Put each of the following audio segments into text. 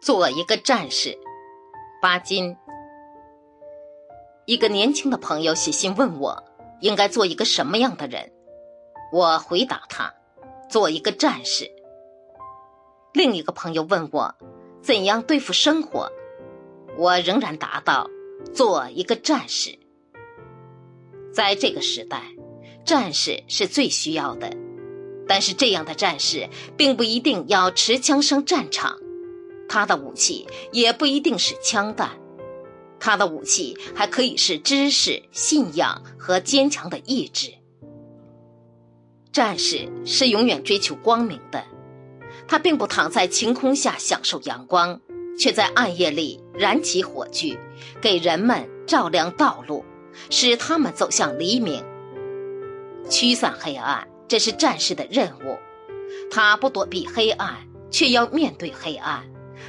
做一个战士，巴金。一个年轻的朋友写信问我，应该做一个什么样的人？我回答他，做一个战士。另一个朋友问我，怎样对付生活？我仍然答道，做一个战士。在这个时代，战士是最需要的，但是这样的战士并不一定要持枪上战场。他的武器也不一定是枪弹，他的武器还可以是知识、信仰和坚强的意志。战士是永远追求光明的，他并不躺在晴空下享受阳光，却在暗夜里燃起火炬，给人们照亮道路，使他们走向黎明。驱散黑暗，这是战士的任务。他不躲避黑暗，却要面对黑暗。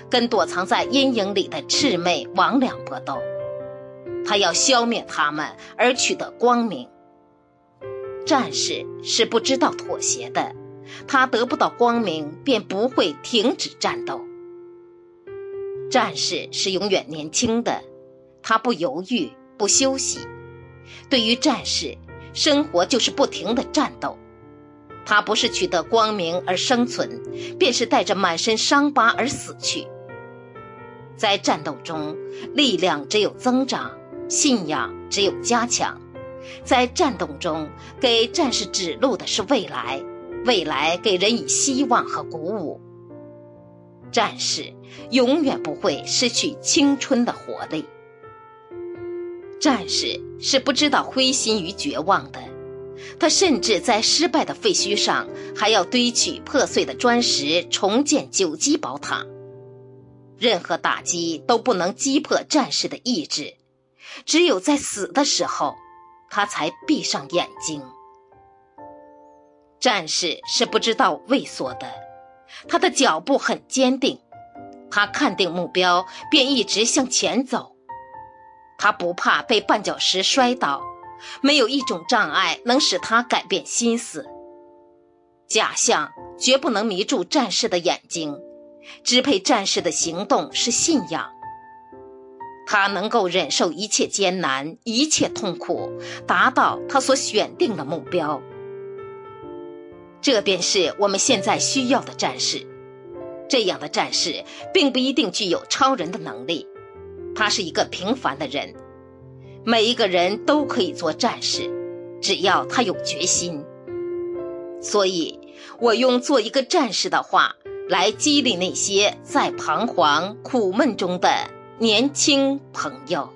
跟躲藏在阴影里的魑魅魍魉搏斗，他要消灭他们而取得光明。战士是不知道妥协的，他得不到光明便不会停止战斗。战士是永远年轻的，他不犹豫不休息。对于战士，生活就是不停的战斗。他不是取得光明而生存，便是带着满身伤疤而死去。在战斗中，力量只有增长，信仰只有加强。在战斗中，给战士指路的是未来，未来给人以希望和鼓舞。战士永远不会失去青春的活力。战士是不知道灰心与绝望的。他甚至在失败的废墟上，还要堆取破碎的砖石，重建九级宝塔。任何打击都不能击破战士的意志，只有在死的时候，他才闭上眼睛。战士是不知道畏缩的，他的脚步很坚定，他看定目标便一直向前走，他不怕被绊脚石摔倒。没有一种障碍能使他改变心思。假象绝不能迷住战士的眼睛，支配战士的行动是信仰。他能够忍受一切艰难、一切痛苦，达到他所选定的目标。这便是我们现在需要的战士。这样的战士并不一定具有超人的能力，他是一个平凡的人。每一个人都可以做战士，只要他有决心。所以，我用做一个战士的话来激励那些在彷徨苦闷中的年轻朋友。